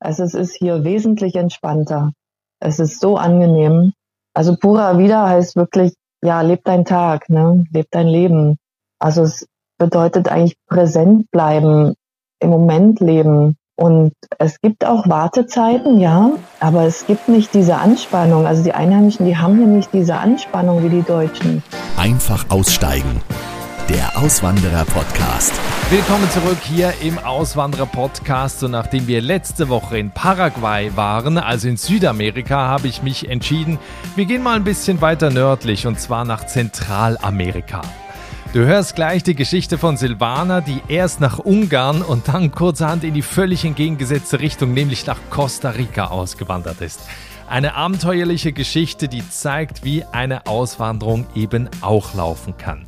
Also es ist hier wesentlich entspannter. Es ist so angenehm. Also pura vida heißt wirklich, ja, leb dein Tag, ne? Leb dein Leben. Also es bedeutet eigentlich präsent bleiben, im Moment leben. Und es gibt auch Wartezeiten, ja, aber es gibt nicht diese Anspannung. Also die Einheimischen, die haben hier nicht diese Anspannung wie die Deutschen. Einfach aussteigen. Der Auswanderer-Podcast. Willkommen zurück hier im Auswanderer-Podcast. Und nachdem wir letzte Woche in Paraguay waren, also in Südamerika, habe ich mich entschieden, wir gehen mal ein bisschen weiter nördlich und zwar nach Zentralamerika. Du hörst gleich die Geschichte von Silvana, die erst nach Ungarn und dann kurzerhand in die völlig entgegengesetzte Richtung, nämlich nach Costa Rica ausgewandert ist. Eine abenteuerliche Geschichte, die zeigt, wie eine Auswanderung eben auch laufen kann.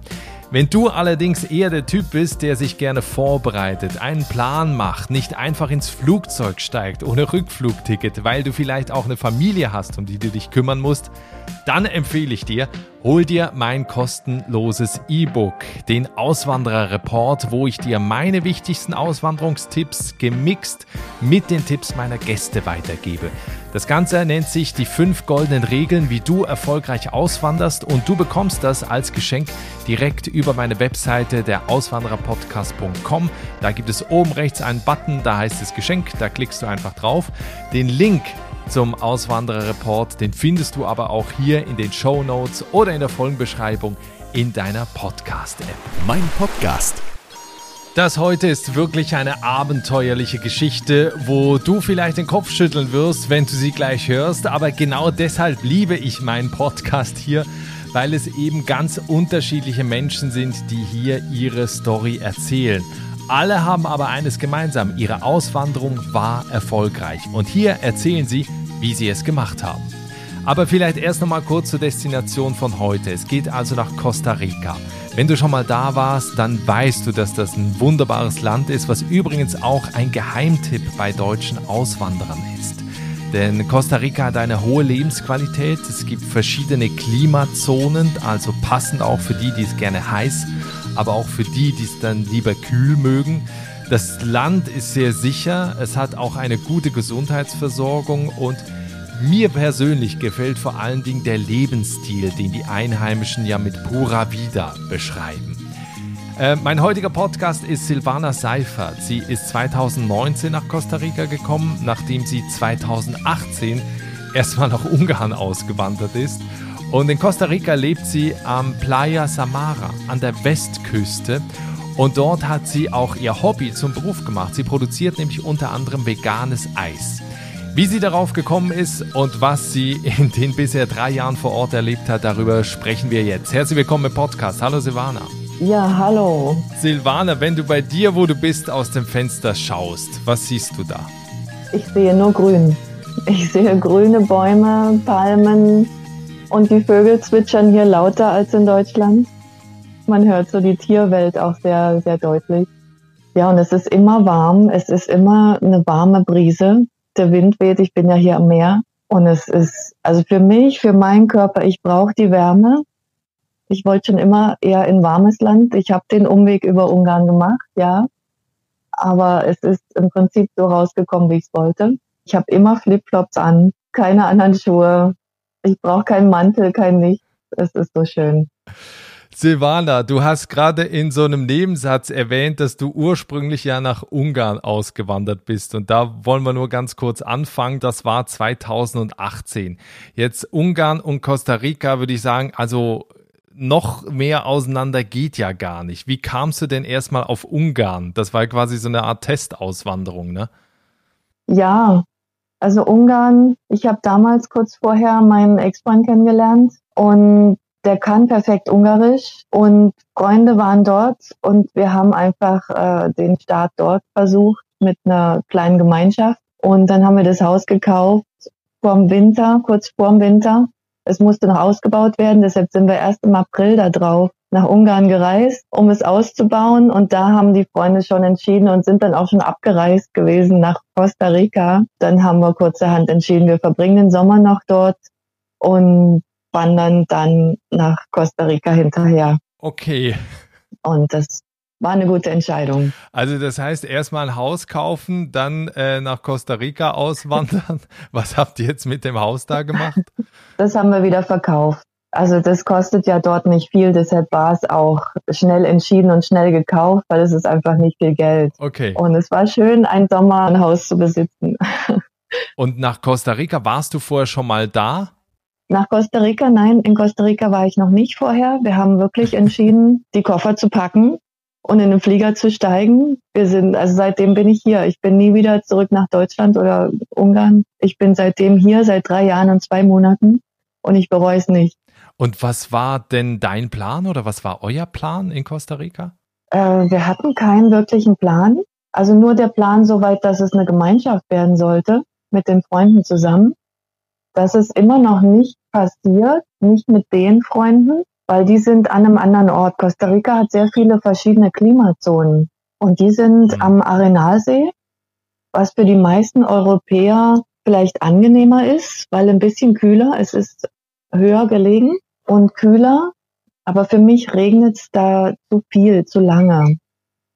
Wenn du allerdings eher der Typ bist, der sich gerne vorbereitet, einen Plan macht, nicht einfach ins Flugzeug steigt ohne Rückflugticket, weil du vielleicht auch eine Familie hast, um die du dich kümmern musst, dann empfehle ich dir, hol dir mein kostenloses E-Book, den Auswanderer-Report, wo ich dir meine wichtigsten Auswanderungstipps gemixt mit den Tipps meiner Gäste weitergebe. Das Ganze nennt sich die fünf goldenen Regeln, wie du erfolgreich auswanderst und du bekommst das als Geschenk direkt über meine Webseite der Auswandererpodcast.com. Da gibt es oben rechts einen Button, da heißt es Geschenk, da klickst du einfach drauf. Den Link zum Auswanderer-Report. Den findest du aber auch hier in den Show Notes oder in der Folgenbeschreibung in deiner Podcast-App. Mein Podcast. Das heute ist wirklich eine abenteuerliche Geschichte, wo du vielleicht den Kopf schütteln wirst, wenn du sie gleich hörst. Aber genau deshalb liebe ich meinen Podcast hier, weil es eben ganz unterschiedliche Menschen sind, die hier ihre Story erzählen. Alle haben aber eines gemeinsam, ihre Auswanderung war erfolgreich. Und hier erzählen sie, wie sie es gemacht haben. Aber vielleicht erst noch mal kurz zur Destination von heute. Es geht also nach Costa Rica. Wenn du schon mal da warst, dann weißt du, dass das ein wunderbares Land ist, was übrigens auch ein Geheimtipp bei deutschen Auswanderern ist. Denn Costa Rica hat eine hohe Lebensqualität. Es gibt verschiedene Klimazonen, also passend auch für die, die es gerne heiß, aber auch für die, die es dann lieber kühl mögen. Das Land ist sehr sicher, es hat auch eine gute Gesundheitsversorgung und mir persönlich gefällt vor allen Dingen der Lebensstil, den die Einheimischen ja mit Pura Vida beschreiben. Äh, mein heutiger Podcast ist Silvana Seifert. Sie ist 2019 nach Costa Rica gekommen, nachdem sie 2018 erstmal nach Ungarn ausgewandert ist. Und in Costa Rica lebt sie am Playa Samara an der Westküste und dort hat sie auch ihr Hobby zum Beruf gemacht. Sie produziert nämlich unter anderem veganes Eis. Wie sie darauf gekommen ist und was sie in den bisher drei Jahren vor Ort erlebt hat, darüber sprechen wir jetzt. Herzlich willkommen im Podcast. Hallo Silvana. Ja, hallo. Silvana, wenn du bei dir, wo du bist, aus dem Fenster schaust, was siehst du da? Ich sehe nur grün. Ich sehe grüne Bäume, Palmen und die Vögel zwitschern hier lauter als in Deutschland. Man hört so die Tierwelt auch sehr, sehr deutlich. Ja, und es ist immer warm. Es ist immer eine warme Brise. Der Wind weht. Ich bin ja hier am Meer. Und es ist, also für mich, für meinen Körper, ich brauche die Wärme. Ich wollte schon immer eher in warmes Land. Ich habe den Umweg über Ungarn gemacht, ja. Aber es ist im Prinzip so rausgekommen, wie ich es wollte. Ich habe immer Flipflops an, keine anderen Schuhe. Ich brauche keinen Mantel, kein Nichts. Es ist so schön. Silvana, du hast gerade in so einem Nebensatz erwähnt, dass du ursprünglich ja nach Ungarn ausgewandert bist. Und da wollen wir nur ganz kurz anfangen. Das war 2018. Jetzt Ungarn und Costa Rica würde ich sagen, also noch mehr auseinander geht ja gar nicht. Wie kamst du denn erstmal auf Ungarn? Das war quasi so eine Art Testauswanderung, ne? Ja, also Ungarn, ich habe damals kurz vorher meinen Ex-Freund kennengelernt und der kann perfekt Ungarisch und Freunde waren dort und wir haben einfach äh, den Start dort versucht mit einer kleinen Gemeinschaft und dann haben wir das Haus gekauft vorm Winter, kurz vorm Winter. Es musste noch ausgebaut werden, deshalb sind wir erst im April da drauf nach Ungarn gereist, um es auszubauen und da haben die Freunde schon entschieden und sind dann auch schon abgereist gewesen nach Costa Rica. Dann haben wir kurzerhand entschieden, wir verbringen den Sommer noch dort und wandern dann nach Costa Rica hinterher. Okay. Und das war eine gute Entscheidung. Also das heißt, erstmal ein Haus kaufen, dann äh, nach Costa Rica auswandern. Was habt ihr jetzt mit dem Haus da gemacht? Das haben wir wieder verkauft. Also das kostet ja dort nicht viel, deshalb war es auch schnell entschieden und schnell gekauft, weil es ist einfach nicht viel Geld. Okay. Und es war schön, ein Sommer ein Haus zu besitzen. Und nach Costa Rica warst du vorher schon mal da? Nach Costa Rica, nein, in Costa Rica war ich noch nicht vorher. Wir haben wirklich entschieden, die Koffer zu packen und in den Flieger zu steigen. Wir sind, also seitdem bin ich hier. Ich bin nie wieder zurück nach Deutschland oder Ungarn. Ich bin seitdem hier, seit drei Jahren und zwei Monaten und ich bereue es nicht. Und was war denn dein Plan oder was war euer Plan in Costa Rica? Äh, wir hatten keinen wirklichen Plan. Also nur der Plan soweit, dass es eine Gemeinschaft werden sollte mit den Freunden zusammen. Das ist immer noch nicht passiert, nicht mit den Freunden, weil die sind an einem anderen Ort. Costa Rica hat sehr viele verschiedene Klimazonen und die sind mhm. am Arenalsee, was für die meisten Europäer vielleicht angenehmer ist, weil ein bisschen kühler, es ist höher gelegen und kühler, aber für mich regnet es da zu viel, zu lange.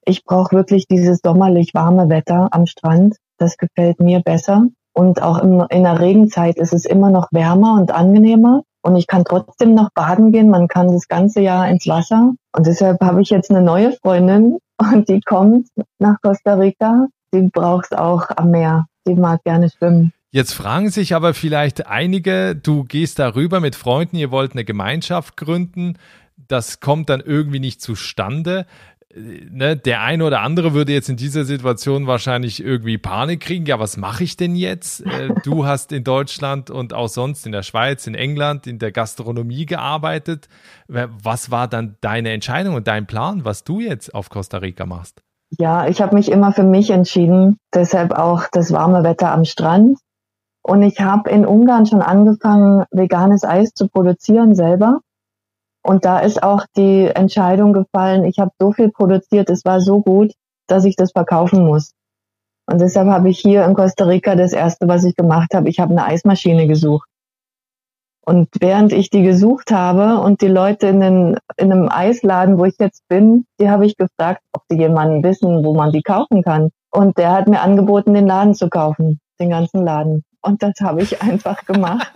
Ich brauche wirklich dieses sommerlich warme Wetter am Strand. Das gefällt mir besser. Und auch im, in der Regenzeit ist es immer noch wärmer und angenehmer. Und ich kann trotzdem noch baden gehen. Man kann das ganze Jahr ins Wasser. Und deshalb habe ich jetzt eine neue Freundin und die kommt nach Costa Rica. Die braucht auch am Meer. Die mag gerne schwimmen. Jetzt fragen sich aber vielleicht einige, du gehst darüber mit Freunden, ihr wollt eine Gemeinschaft gründen. Das kommt dann irgendwie nicht zustande ne, der eine oder andere würde jetzt in dieser Situation wahrscheinlich irgendwie Panik kriegen. Ja, was mache ich denn jetzt? Äh, du hast in Deutschland und auch sonst in der Schweiz, in England, in der Gastronomie gearbeitet. Was war dann deine Entscheidung und dein Plan, was du jetzt auf Costa Rica machst? Ja, ich habe mich immer für mich entschieden. Deshalb auch das warme Wetter am Strand. Und ich habe in Ungarn schon angefangen, veganes Eis zu produzieren selber. Und da ist auch die Entscheidung gefallen, ich habe so viel produziert, es war so gut, dass ich das verkaufen muss. Und deshalb habe ich hier in Costa Rica das erste, was ich gemacht habe, ich habe eine Eismaschine gesucht. Und während ich die gesucht habe und die Leute in, den, in einem Eisladen, wo ich jetzt bin, die habe ich gefragt, ob die jemanden wissen, wo man die kaufen kann. Und der hat mir angeboten, den Laden zu kaufen, den ganzen Laden. Und das habe ich einfach gemacht.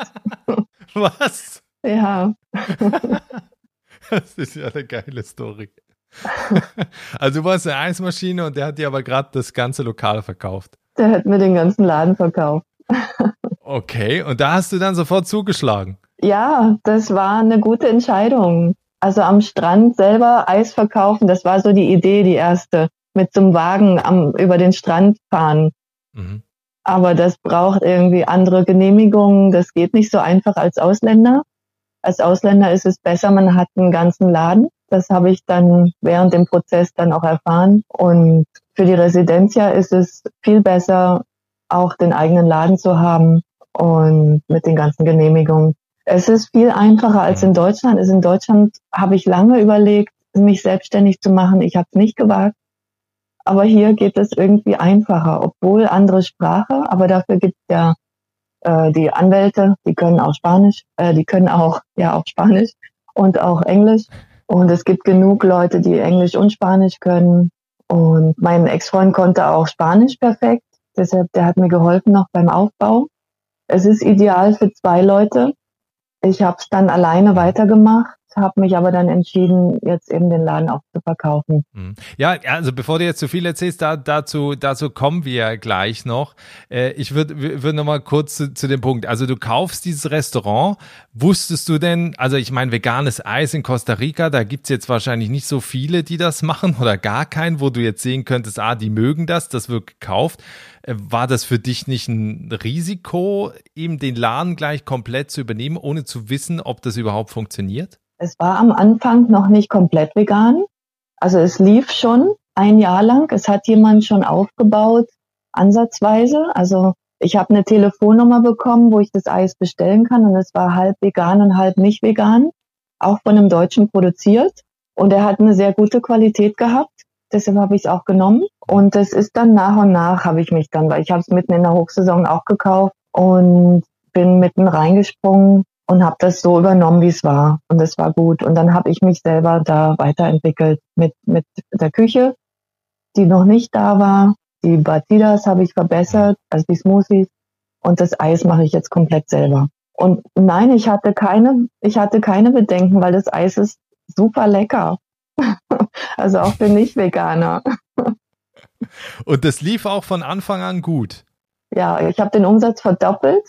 Was? Ja. Das ist ja eine geile Story. Also du warst eine Eismaschine und der hat dir aber gerade das ganze Lokal verkauft. Der hat mir den ganzen Laden verkauft. Okay, und da hast du dann sofort zugeschlagen. Ja, das war eine gute Entscheidung. Also am Strand selber Eis verkaufen, das war so die Idee, die erste. Mit so einem Wagen am, über den Strand fahren. Mhm. Aber das braucht irgendwie andere Genehmigungen. Das geht nicht so einfach als Ausländer. Als Ausländer ist es besser, man hat einen ganzen Laden. Das habe ich dann während dem Prozess dann auch erfahren. Und für die Residencia ist es viel besser, auch den eigenen Laden zu haben und mit den ganzen Genehmigungen. Es ist viel einfacher als in Deutschland. in Deutschland habe ich lange überlegt, mich selbstständig zu machen. Ich habe es nicht gewagt. Aber hier geht es irgendwie einfacher, obwohl andere Sprache, aber dafür gibt es ja äh, die Anwälte, die können auch Spanisch, äh, die können auch, ja, auch Spanisch und auch Englisch. Und es gibt genug Leute, die Englisch und Spanisch können. Und mein Ex-Freund konnte auch Spanisch perfekt. Deshalb, der hat mir geholfen noch beim Aufbau. Es ist ideal für zwei Leute. Ich habe es dann alleine weitergemacht habe mich aber dann entschieden, jetzt eben den Laden auch zu verkaufen. Mhm. Ja, also bevor du jetzt zu viel erzählst, da, dazu, dazu kommen wir gleich noch. Äh, ich würde würd noch mal kurz zu, zu dem Punkt. Also du kaufst dieses Restaurant. Wusstest du denn, also ich meine, veganes Eis in Costa Rica, da gibt's jetzt wahrscheinlich nicht so viele, die das machen oder gar keinen, wo du jetzt sehen könntest, ah, die mögen das, das wird gekauft. Äh, war das für dich nicht ein Risiko, eben den Laden gleich komplett zu übernehmen, ohne zu wissen, ob das überhaupt funktioniert? Es war am Anfang noch nicht komplett vegan. Also es lief schon ein Jahr lang. Es hat jemand schon aufgebaut, ansatzweise. Also ich habe eine Telefonnummer bekommen, wo ich das Eis bestellen kann und es war halb vegan und halb nicht vegan, auch von einem Deutschen produziert. Und er hat eine sehr gute Qualität gehabt. Deshalb habe ich es auch genommen. Und es ist dann nach und nach habe ich mich dann, weil ich habe es mitten in der Hochsaison auch gekauft und bin mitten reingesprungen und habe das so übernommen, wie es war. Und es war gut. Und dann habe ich mich selber da weiterentwickelt mit, mit der Küche, die noch nicht da war. Die Batidas habe ich verbessert, also die Smoothies. Und das Eis mache ich jetzt komplett selber. Und nein, ich hatte keine, ich hatte keine Bedenken, weil das Eis ist super lecker. also auch für Nicht-Veganer. Und das lief auch von Anfang an gut. Ja, ich habe den Umsatz verdoppelt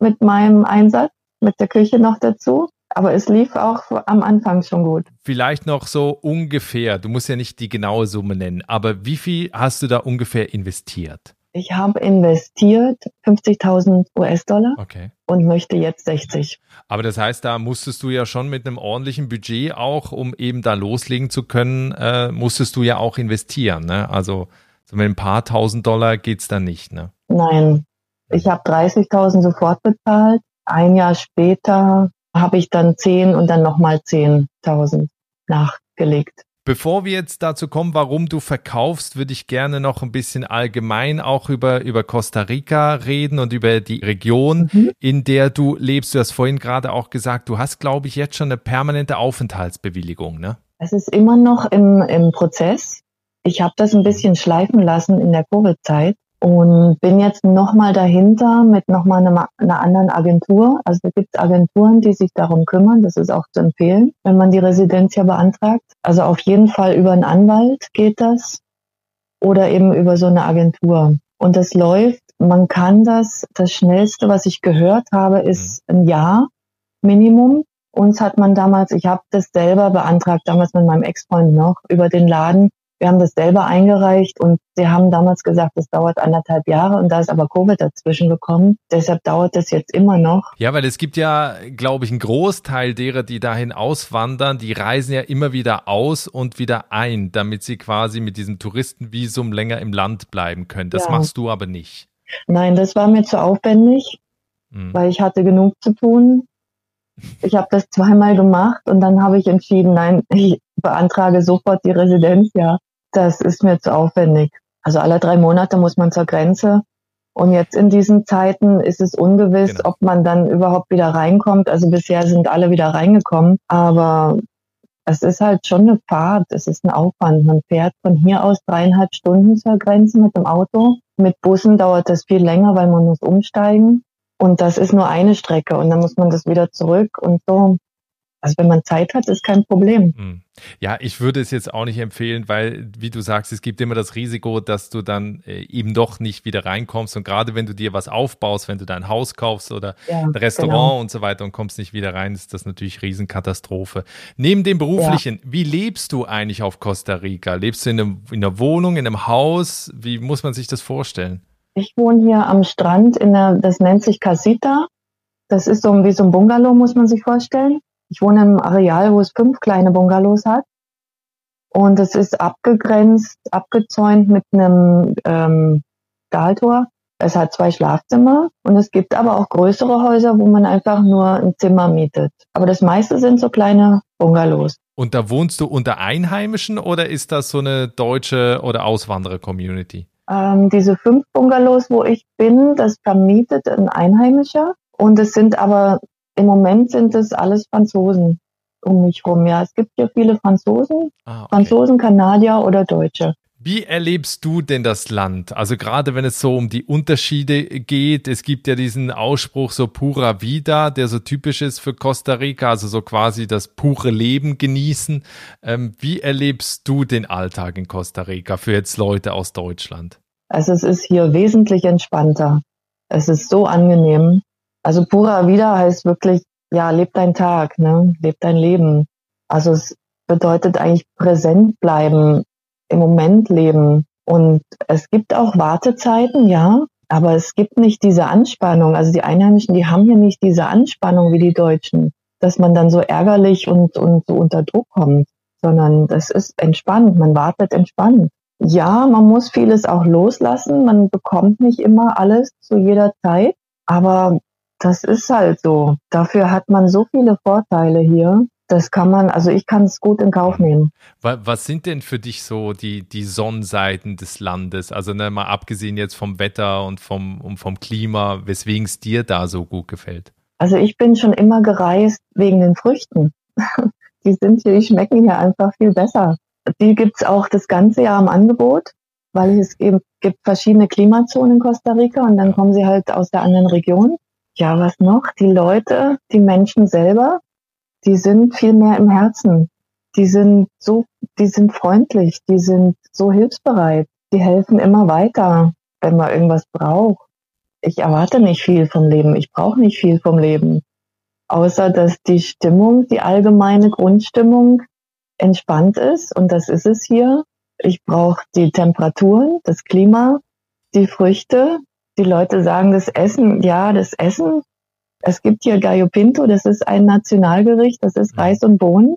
mit meinem Einsatz, mit der Küche noch dazu. Aber es lief auch am Anfang schon gut. Vielleicht noch so ungefähr, du musst ja nicht die genaue Summe nennen, aber wie viel hast du da ungefähr investiert? Ich habe investiert 50.000 US-Dollar okay. und möchte jetzt 60. Aber das heißt, da musstest du ja schon mit einem ordentlichen Budget auch, um eben da loslegen zu können, äh, musstest du ja auch investieren. Ne? Also so mit ein paar tausend Dollar geht's dann nicht. Ne? Nein, ich habe 30.000 sofort bezahlt. Ein Jahr später habe ich dann 10 und dann nochmal 10.000 nachgelegt. Bevor wir jetzt dazu kommen, warum du verkaufst, würde ich gerne noch ein bisschen allgemein auch über, über Costa Rica reden und über die Region, mhm. in der du lebst. Du hast vorhin gerade auch gesagt, du hast, glaube ich, jetzt schon eine permanente Aufenthaltsbewilligung, ne? Es ist immer noch im, im Prozess. Ich habe das ein bisschen schleifen lassen in der Covid-Zeit und bin jetzt nochmal dahinter mit nochmal einer, einer anderen Agentur. Also es gibt Agenturen, die sich darum kümmern. Das ist auch zu empfehlen, wenn man die Residenz ja beantragt. Also auf jeden Fall über einen Anwalt geht das oder eben über so eine Agentur. Und das läuft, man kann das, das Schnellste, was ich gehört habe, ist mhm. ein Jahr Minimum. Uns hat man damals, ich habe das selber beantragt, damals mit meinem Ex-Freund noch, über den Laden wir haben das selber eingereicht und sie haben damals gesagt, es dauert anderthalb Jahre und da ist aber Covid dazwischen gekommen. Deshalb dauert das jetzt immer noch. Ja, weil es gibt ja, glaube ich, einen Großteil derer, die dahin auswandern, die reisen ja immer wieder aus und wieder ein, damit sie quasi mit diesem Touristenvisum länger im Land bleiben können. Das ja. machst du aber nicht. Nein, das war mir zu aufwendig, mhm. weil ich hatte genug zu tun. Ich habe das zweimal gemacht und dann habe ich entschieden, nein, ich beantrage sofort die Residenz, ja das ist mir zu aufwendig. Also alle drei Monate muss man zur Grenze. Und jetzt in diesen Zeiten ist es ungewiss, genau. ob man dann überhaupt wieder reinkommt. Also bisher sind alle wieder reingekommen. Aber es ist halt schon eine Fahrt, es ist ein Aufwand. Man fährt von hier aus dreieinhalb Stunden zur Grenze mit dem Auto. Mit Bussen dauert das viel länger, weil man muss umsteigen. Und das ist nur eine Strecke und dann muss man das wieder zurück und so. Also wenn man Zeit hat, ist kein Problem. Hm. Ja, ich würde es jetzt auch nicht empfehlen, weil, wie du sagst, es gibt immer das Risiko, dass du dann äh, eben doch nicht wieder reinkommst. Und gerade wenn du dir was aufbaust, wenn du dein Haus kaufst oder ja, ein Restaurant genau. und so weiter und kommst nicht wieder rein, ist das natürlich Riesenkatastrophe. Neben dem Beruflichen, ja. wie lebst du eigentlich auf Costa Rica? Lebst du in, einem, in einer Wohnung, in einem Haus? Wie muss man sich das vorstellen? Ich wohne hier am Strand, in der, das nennt sich Casita. Das ist so wie so ein Bungalow, muss man sich vorstellen. Ich wohne im Areal, wo es fünf kleine Bungalows hat. Und es ist abgegrenzt, abgezäunt mit einem ähm, Stahltor. Es hat zwei Schlafzimmer und es gibt aber auch größere Häuser, wo man einfach nur ein Zimmer mietet. Aber das meiste sind so kleine Bungalows. Und da wohnst du unter Einheimischen oder ist das so eine deutsche oder Auswanderer-Community? Ähm, diese fünf Bungalows, wo ich bin, das vermietet ein Einheimischer. Und es sind aber im Moment sind es alles Franzosen um mich rum. Ja, es gibt ja viele Franzosen, ah, okay. Franzosen, Kanadier oder Deutsche. Wie erlebst du denn das Land? Also gerade wenn es so um die Unterschiede geht, es gibt ja diesen Ausspruch so pura vida, der so typisch ist für Costa Rica, also so quasi das pure Leben genießen. Ähm, wie erlebst du den Alltag in Costa Rica für jetzt Leute aus Deutschland? Also es ist hier wesentlich entspannter. Es ist so angenehm. Also pura vida heißt wirklich, ja, leb dein Tag, ne? Leb dein Leben. Also es bedeutet eigentlich präsent bleiben, im Moment leben. Und es gibt auch Wartezeiten, ja, aber es gibt nicht diese Anspannung. Also die Einheimischen, die haben hier nicht diese Anspannung wie die Deutschen, dass man dann so ärgerlich und, und so unter Druck kommt, sondern das ist entspannt. Man wartet entspannt. Ja, man muss vieles auch loslassen. Man bekommt nicht immer alles zu jeder Zeit. Aber das ist halt so. Dafür hat man so viele Vorteile hier. Das kann man, also ich kann es gut in Kauf nehmen. Was sind denn für dich so die, die Sonnenseiten des Landes? Also ne, mal abgesehen jetzt vom Wetter und vom, und vom Klima, weswegen es dir da so gut gefällt? Also ich bin schon immer gereist wegen den Früchten. Die sind hier, die schmecken hier einfach viel besser. Die gibt's auch das ganze Jahr im Angebot, weil es eben gibt verschiedene Klimazonen in Costa Rica und dann kommen sie halt aus der anderen Region. Ja, was noch? Die Leute, die Menschen selber, die sind viel mehr im Herzen. Die sind so, die sind freundlich, die sind so hilfsbereit, die helfen immer weiter, wenn man irgendwas braucht ich erwarte nicht viel vom Leben, ich brauche nicht viel vom Leben, außer dass die Stimmung, die allgemeine Grundstimmung entspannt ist und das ist es hier. Ich brauche die Temperaturen, das Klima, die Früchte. Die Leute sagen das Essen, ja, das Essen. Es gibt hier Gallo Pinto, das ist ein Nationalgericht, das ist Reis und Bohnen.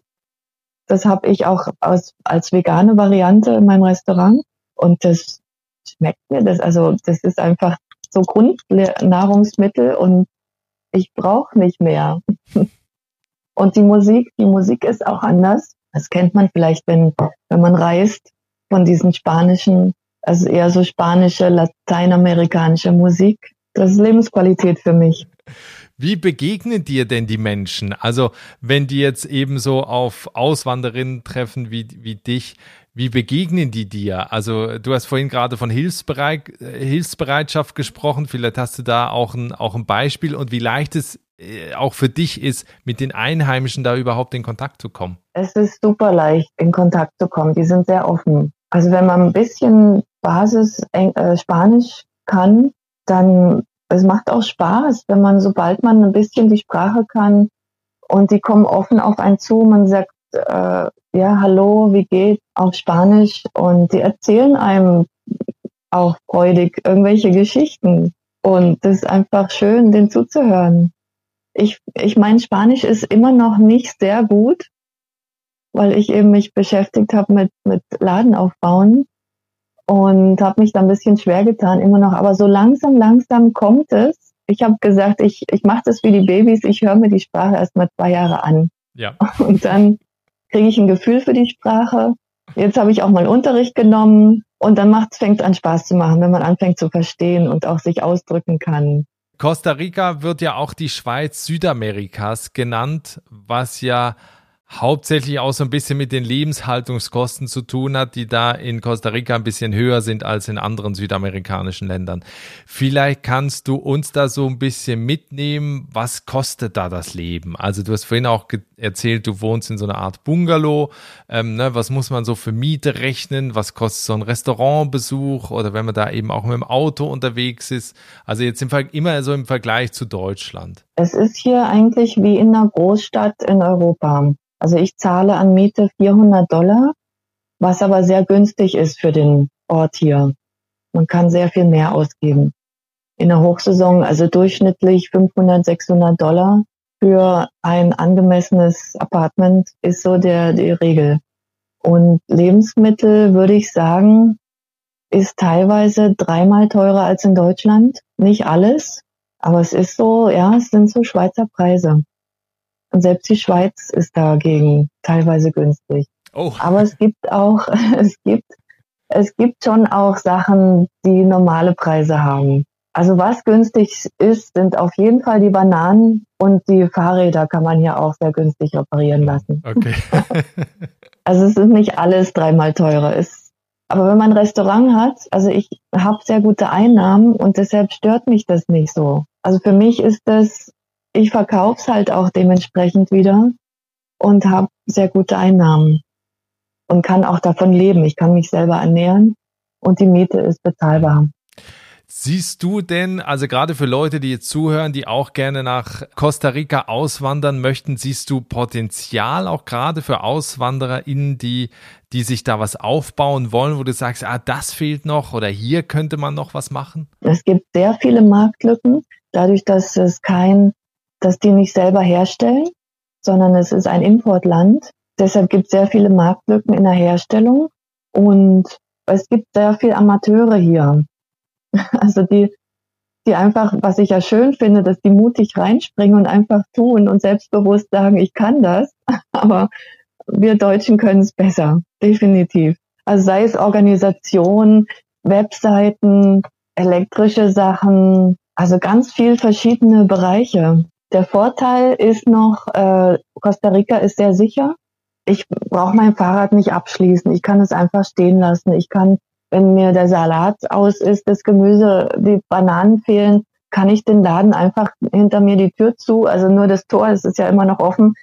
Das habe ich auch aus, als vegane Variante in meinem Restaurant und das schmeckt mir. Das also das ist einfach so Grundnahrungsmittel und ich brauche nicht mehr. Und die Musik, die Musik ist auch anders. Das kennt man vielleicht, wenn, wenn man reist von diesen spanischen, also eher so spanische, lateinamerikanische Musik. Das ist Lebensqualität für mich. Wie begegnen dir denn die Menschen? Also, wenn die jetzt eben so auf Auswanderinnen treffen wie, wie dich, wie begegnen die dir? Also du hast vorhin gerade von Hilfsbereit, Hilfsbereitschaft gesprochen. Vielleicht hast du da auch ein, auch ein Beispiel und wie leicht es äh, auch für dich ist, mit den Einheimischen da überhaupt in Kontakt zu kommen. Es ist super leicht, in Kontakt zu kommen. Die sind sehr offen. Also wenn man ein bisschen Basis äh, Spanisch kann, dann es macht auch Spaß, wenn man, sobald man ein bisschen die Sprache kann und die kommen offen auf einen zu, man sagt, äh, ja, hallo, wie geht auf Spanisch und die erzählen einem auch freudig irgendwelche Geschichten und das ist einfach schön, den zuzuhören. Ich, ich mein Spanisch ist immer noch nicht sehr gut, weil ich eben mich beschäftigt habe mit, mit Laden aufbauen und habe mich da ein bisschen schwer getan immer noch. Aber so langsam, langsam kommt es. Ich habe gesagt, ich, ich mache das wie die Babys, ich höre mir die Sprache erst mal zwei Jahre an. Ja. Und dann kriege ich ein Gefühl für die Sprache. Jetzt habe ich auch mal Unterricht genommen und dann fängt es an Spaß zu machen, wenn man anfängt zu verstehen und auch sich ausdrücken kann. Costa Rica wird ja auch die Schweiz Südamerikas genannt, was ja hauptsächlich auch so ein bisschen mit den Lebenshaltungskosten zu tun hat, die da in Costa Rica ein bisschen höher sind als in anderen südamerikanischen Ländern. Vielleicht kannst du uns da so ein bisschen mitnehmen, was kostet da das Leben? Also du hast vorhin auch erzählt, du wohnst in so einer Art Bungalow. Ähm, ne, was muss man so für Miete rechnen? Was kostet so ein Restaurantbesuch oder wenn man da eben auch mit dem Auto unterwegs ist? Also jetzt im immer so im Vergleich zu Deutschland. Es ist hier eigentlich wie in einer Großstadt in Europa. Also ich zahle an Miete 400 Dollar, was aber sehr günstig ist für den Ort hier. Man kann sehr viel mehr ausgeben. In der Hochsaison also durchschnittlich 500, 600 Dollar für ein angemessenes Apartment ist so der, die Regel. Und Lebensmittel würde ich sagen, ist teilweise dreimal teurer als in Deutschland. Nicht alles, aber es ist so, ja, es sind so Schweizer Preise. Und selbst die Schweiz ist dagegen teilweise günstig. Oh. Aber es gibt auch, es gibt, es gibt schon auch Sachen, die normale Preise haben. Also was günstig ist, sind auf jeden Fall die Bananen und die Fahrräder kann man hier auch sehr günstig reparieren lassen. Okay. also es ist nicht alles dreimal teurer. Ist, aber wenn man ein Restaurant hat, also ich habe sehr gute Einnahmen und deshalb stört mich das nicht so. Also für mich ist das ich verkaufe es halt auch dementsprechend wieder und habe sehr gute Einnahmen und kann auch davon leben. Ich kann mich selber ernähren und die Miete ist bezahlbar. Siehst du denn, also gerade für Leute, die jetzt zuhören, die auch gerne nach Costa Rica auswandern möchten, siehst du Potenzial auch gerade für AuswandererInnen, die, die sich da was aufbauen wollen, wo du sagst, ah, das fehlt noch oder hier könnte man noch was machen? Es gibt sehr viele Marktlücken, dadurch, dass es kein dass die nicht selber herstellen, sondern es ist ein Importland. Deshalb gibt es sehr viele Marktlücken in der Herstellung und es gibt sehr viele Amateure hier. Also die, die einfach, was ich ja schön finde, dass die mutig reinspringen und einfach tun und selbstbewusst sagen, ich kann das. Aber wir Deutschen können es besser, definitiv. Also sei es Organisation, Webseiten, elektrische Sachen, also ganz viel verschiedene Bereiche. Der Vorteil ist noch, äh, Costa Rica ist sehr sicher. Ich brauche mein Fahrrad nicht abschließen. Ich kann es einfach stehen lassen. Ich kann, wenn mir der Salat aus ist, das Gemüse, die Bananen fehlen, kann ich den Laden einfach hinter mir die Tür zu, also nur das Tor, es ist ja immer noch offen,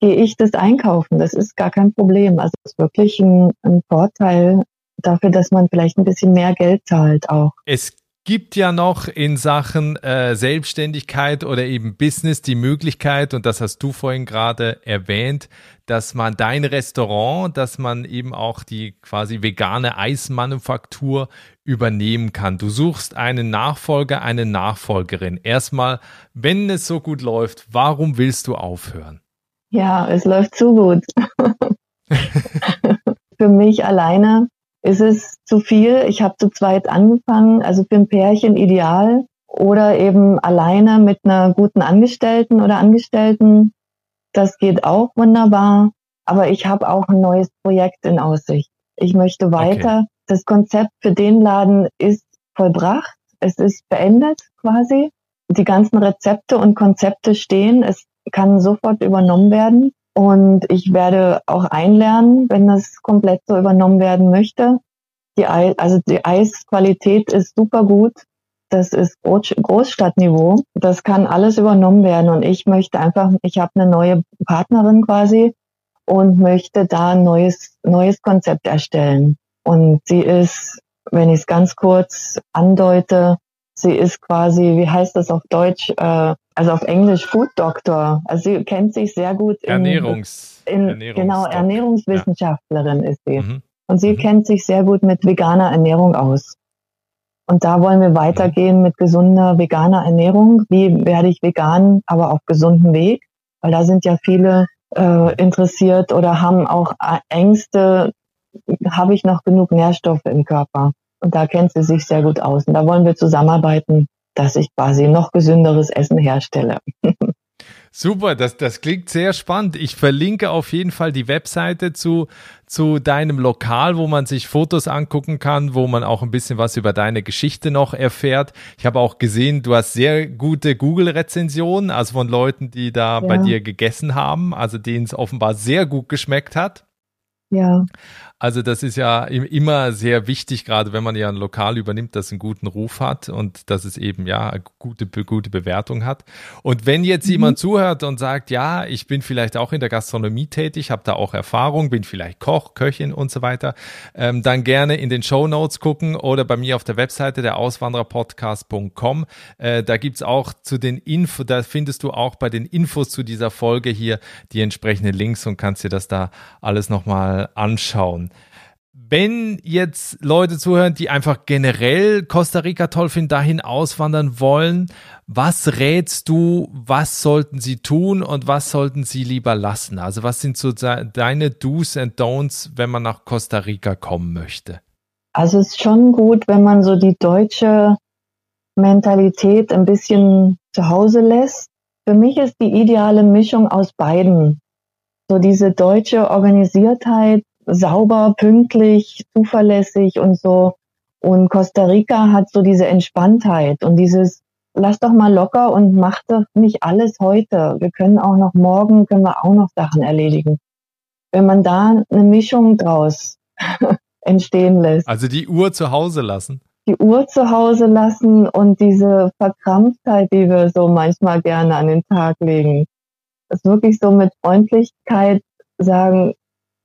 gehe ich das einkaufen. Das ist gar kein Problem. Also es ist wirklich ein, ein Vorteil dafür, dass man vielleicht ein bisschen mehr Geld zahlt auch. Es gibt ja noch in Sachen äh, Selbstständigkeit oder eben Business die Möglichkeit, und das hast du vorhin gerade erwähnt, dass man dein Restaurant, dass man eben auch die quasi vegane Eismanufaktur übernehmen kann. Du suchst einen Nachfolger, eine Nachfolgerin. Erstmal, wenn es so gut läuft, warum willst du aufhören? Ja, es läuft zu gut. Für mich alleine ist es zu viel. Ich habe zu zweit angefangen, also für ein Pärchen ideal oder eben alleine mit einer guten Angestellten oder Angestellten. Das geht auch wunderbar. Aber ich habe auch ein neues Projekt in Aussicht. Ich möchte weiter. Okay. Das Konzept für den Laden ist vollbracht. Es ist beendet quasi. Die ganzen Rezepte und Konzepte stehen. Es kann sofort übernommen werden. Und ich werde auch einlernen, wenn das komplett so übernommen werden möchte. Die Eis, also die Eisqualität ist super gut. Das ist Großstadtniveau. Das kann alles übernommen werden. Und ich möchte einfach, ich habe eine neue Partnerin quasi und möchte da ein neues, neues Konzept erstellen. Und sie ist, wenn ich es ganz kurz andeute, sie ist quasi, wie heißt das auf Deutsch, äh, also auf Englisch Food Doctor. Also sie kennt sich sehr gut in, Ernährungs, in Ernährungs genau Ernährungswissenschaftlerin ja. ist sie. Mhm. Und sie mhm. kennt sich sehr gut mit veganer Ernährung aus. Und da wollen wir weitergehen mit gesunder veganer Ernährung. Wie werde ich vegan, aber auf gesundem Weg? Weil da sind ja viele äh, interessiert oder haben auch Ängste, habe ich noch genug Nährstoffe im Körper? Und da kennt sie sich sehr gut aus. Und da wollen wir zusammenarbeiten, dass ich quasi noch gesünderes Essen herstelle. Super, das, das klingt sehr spannend. Ich verlinke auf jeden Fall die Webseite zu, zu deinem Lokal, wo man sich Fotos angucken kann, wo man auch ein bisschen was über deine Geschichte noch erfährt. Ich habe auch gesehen, du hast sehr gute Google-Rezensionen, also von Leuten, die da ja. bei dir gegessen haben, also denen es offenbar sehr gut geschmeckt hat. Ja. Also das ist ja immer sehr wichtig, gerade wenn man ja ein Lokal übernimmt, das einen guten Ruf hat und dass es eben ja eine gute, gute Bewertung hat. Und wenn jetzt mhm. jemand zuhört und sagt, ja, ich bin vielleicht auch in der Gastronomie tätig, habe da auch Erfahrung, bin vielleicht Koch, Köchin und so weiter, ähm, dann gerne in den Show Notes gucken oder bei mir auf der Webseite der Auswandererpodcast.com. Äh, da gibt's auch zu den Info, da findest du auch bei den Infos zu dieser Folge hier die entsprechenden Links und kannst dir das da alles nochmal anschauen. Wenn jetzt Leute zuhören, die einfach generell Costa Rica toll finden, dahin auswandern wollen, was rätst du, was sollten sie tun und was sollten sie lieber lassen? Also was sind so deine Do's and Don'ts, wenn man nach Costa Rica kommen möchte? Also es ist schon gut, wenn man so die deutsche Mentalität ein bisschen zu Hause lässt. Für mich ist die ideale Mischung aus beiden. So diese deutsche Organisiertheit sauber, pünktlich, zuverlässig und so. Und Costa Rica hat so diese Entspanntheit und dieses, lass doch mal locker und mach doch nicht alles heute. Wir können auch noch morgen, können wir auch noch Sachen erledigen. Wenn man da eine Mischung draus entstehen lässt. Also die Uhr zu Hause lassen. Die Uhr zu Hause lassen und diese Verkrampftheit, die wir so manchmal gerne an den Tag legen. Das wirklich so mit Freundlichkeit sagen,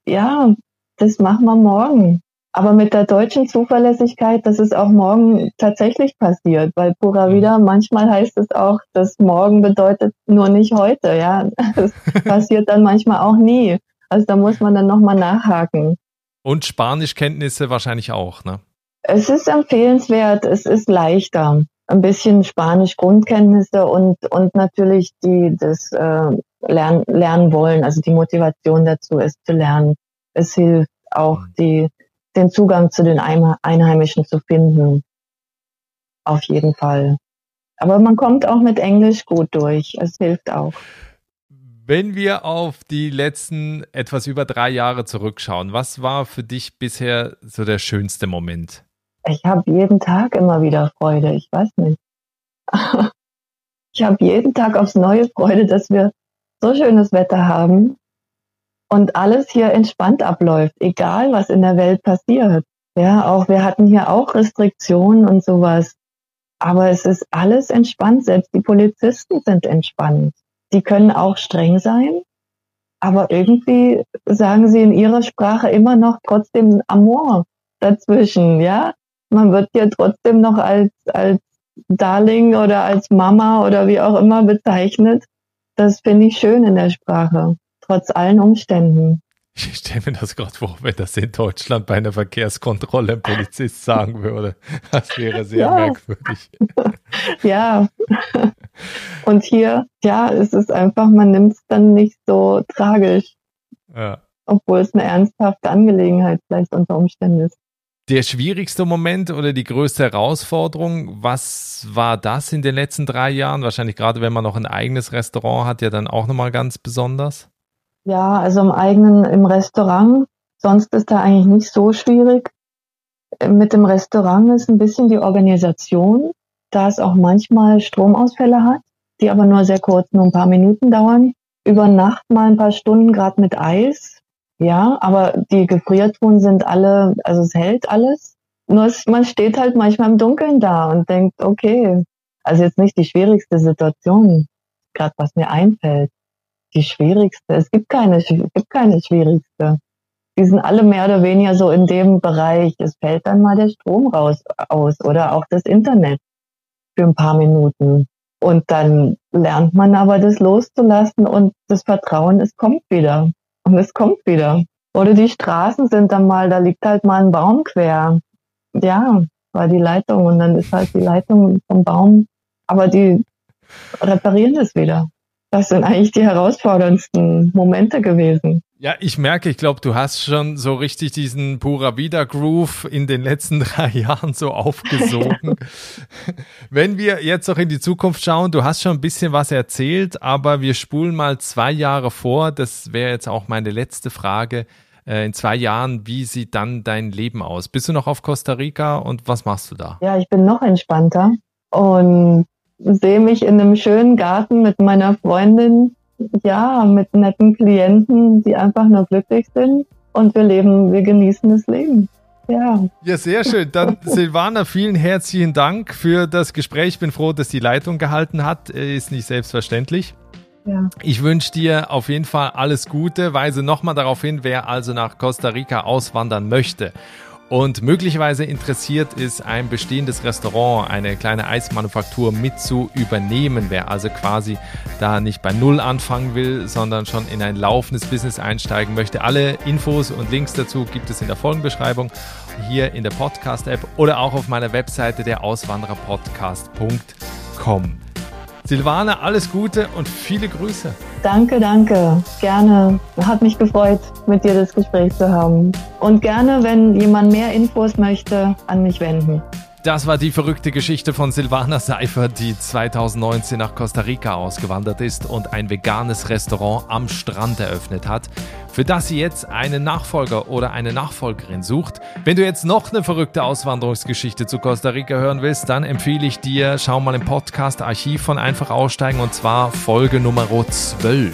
ja, das machen wir morgen. Aber mit der deutschen Zuverlässigkeit, dass es auch morgen tatsächlich passiert, weil Pura mhm. Vida, manchmal heißt es auch, dass morgen bedeutet nur nicht heute, ja. Das passiert dann manchmal auch nie. Also da muss man dann nochmal nachhaken. Und Spanischkenntnisse wahrscheinlich auch, ne? Es ist empfehlenswert, es ist leichter. Ein bisschen Spanisch-Grundkenntnisse und, und natürlich die, das äh, lernen, lernen wollen, also die Motivation dazu ist zu lernen es hilft auch mhm. die, den Zugang zu den Einheimischen zu finden. Auf jeden Fall. Aber man kommt auch mit Englisch gut durch. Es hilft auch. Wenn wir auf die letzten etwas über drei Jahre zurückschauen, was war für dich bisher so der schönste Moment? Ich habe jeden Tag immer wieder Freude. Ich weiß nicht. Ich habe jeden Tag aufs neue Freude, dass wir so schönes Wetter haben und alles hier entspannt abläuft, egal was in der Welt passiert. Ja, auch wir hatten hier auch Restriktionen und sowas. Aber es ist alles entspannt. Selbst die Polizisten sind entspannt. Die können auch streng sein. Aber irgendwie sagen sie in ihrer Sprache immer noch trotzdem Amor dazwischen, ja. Man wird ja trotzdem noch als, als Darling oder als Mama oder wie auch immer bezeichnet. Das finde ich schön in der Sprache, trotz allen Umständen. Ich stelle mir das gerade vor, wenn das in Deutschland bei einer Verkehrskontrolle ein Polizist sagen würde. Das wäre sehr ja. merkwürdig. Ja. Und hier, ja, es ist einfach, man nimmt es dann nicht so tragisch. Ja. Obwohl es eine ernsthafte Angelegenheit vielleicht unter Umständen ist. Der schwierigste Moment oder die größte Herausforderung, was war das in den letzten drei Jahren? Wahrscheinlich gerade, wenn man noch ein eigenes Restaurant hat, ja dann auch nochmal ganz besonders. Ja, also im eigenen, im Restaurant. Sonst ist da eigentlich nicht so schwierig. Mit dem Restaurant ist ein bisschen die Organisation, da es auch manchmal Stromausfälle hat, die aber nur sehr kurz, nur ein paar Minuten dauern. Über Nacht mal ein paar Stunden, gerade mit Eis. Ja, aber die Gefriertruhen sind alle, also es hält alles. Nur es, man steht halt manchmal im Dunkeln da und denkt, okay, also jetzt nicht die schwierigste Situation, gerade was mir einfällt die schwierigste. Es gibt keine, es gibt keine schwierigste. Die sind alle mehr oder weniger so in dem Bereich. Es fällt dann mal der Strom raus aus oder auch das Internet für ein paar Minuten. Und dann lernt man aber das loszulassen und das Vertrauen, es kommt wieder. Und es kommt wieder. Oder die Straßen sind dann mal, da liegt halt mal ein Baum quer. Ja, war die Leitung und dann ist halt die Leitung vom Baum. Aber die reparieren es wieder das sind eigentlich die herausforderndsten Momente gewesen. Ja, ich merke, ich glaube, du hast schon so richtig diesen Pura Vida Groove in den letzten drei Jahren so aufgesogen. Wenn wir jetzt noch in die Zukunft schauen, du hast schon ein bisschen was erzählt, aber wir spulen mal zwei Jahre vor. Das wäre jetzt auch meine letzte Frage. Äh, in zwei Jahren, wie sieht dann dein Leben aus? Bist du noch auf Costa Rica und was machst du da? Ja, ich bin noch entspannter und sehe mich in einem schönen Garten mit meiner Freundin, ja, mit netten Klienten, die einfach nur glücklich sind und wir leben, wir genießen das Leben. Ja. Ja, sehr schön. Dann Silvana, vielen herzlichen Dank für das Gespräch. Ich bin froh, dass die Leitung gehalten hat. Ist nicht selbstverständlich. Ja. Ich wünsche dir auf jeden Fall alles Gute. Weise nochmal darauf hin, wer also nach Costa Rica auswandern möchte und möglicherweise interessiert ist, ein bestehendes Restaurant, eine kleine Eismanufaktur mit zu übernehmen. Wer also quasi da nicht bei Null anfangen will, sondern schon in ein laufendes Business einsteigen möchte. Alle Infos und Links dazu gibt es in der Folgenbeschreibung hier in der Podcast-App oder auch auf meiner Webseite der Auswandererpodcast.com. Silvana, alles Gute und viele Grüße. Danke, danke. Gerne. Hat mich gefreut, mit dir das Gespräch zu haben. Und gerne, wenn jemand mehr Infos möchte, an mich wenden. Das war die verrückte Geschichte von Silvana Seifer, die 2019 nach Costa Rica ausgewandert ist und ein veganes Restaurant am Strand eröffnet hat, für das sie jetzt einen Nachfolger oder eine Nachfolgerin sucht. Wenn du jetzt noch eine verrückte Auswanderungsgeschichte zu Costa Rica hören willst, dann empfehle ich dir, schau mal im Podcast Archiv von Einfach aussteigen und zwar Folge Nummer 12.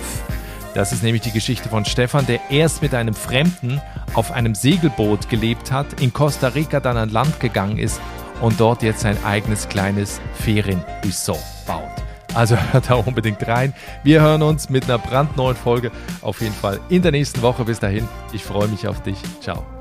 Das ist nämlich die Geschichte von Stefan, der erst mit einem Fremden auf einem Segelboot gelebt hat, in Costa Rica dann an Land gegangen ist und dort jetzt sein eigenes kleines Ferienresort baut. Also hört da unbedingt rein. Wir hören uns mit einer brandneuen Folge auf jeden Fall in der nächsten Woche. Bis dahin, ich freue mich auf dich. Ciao.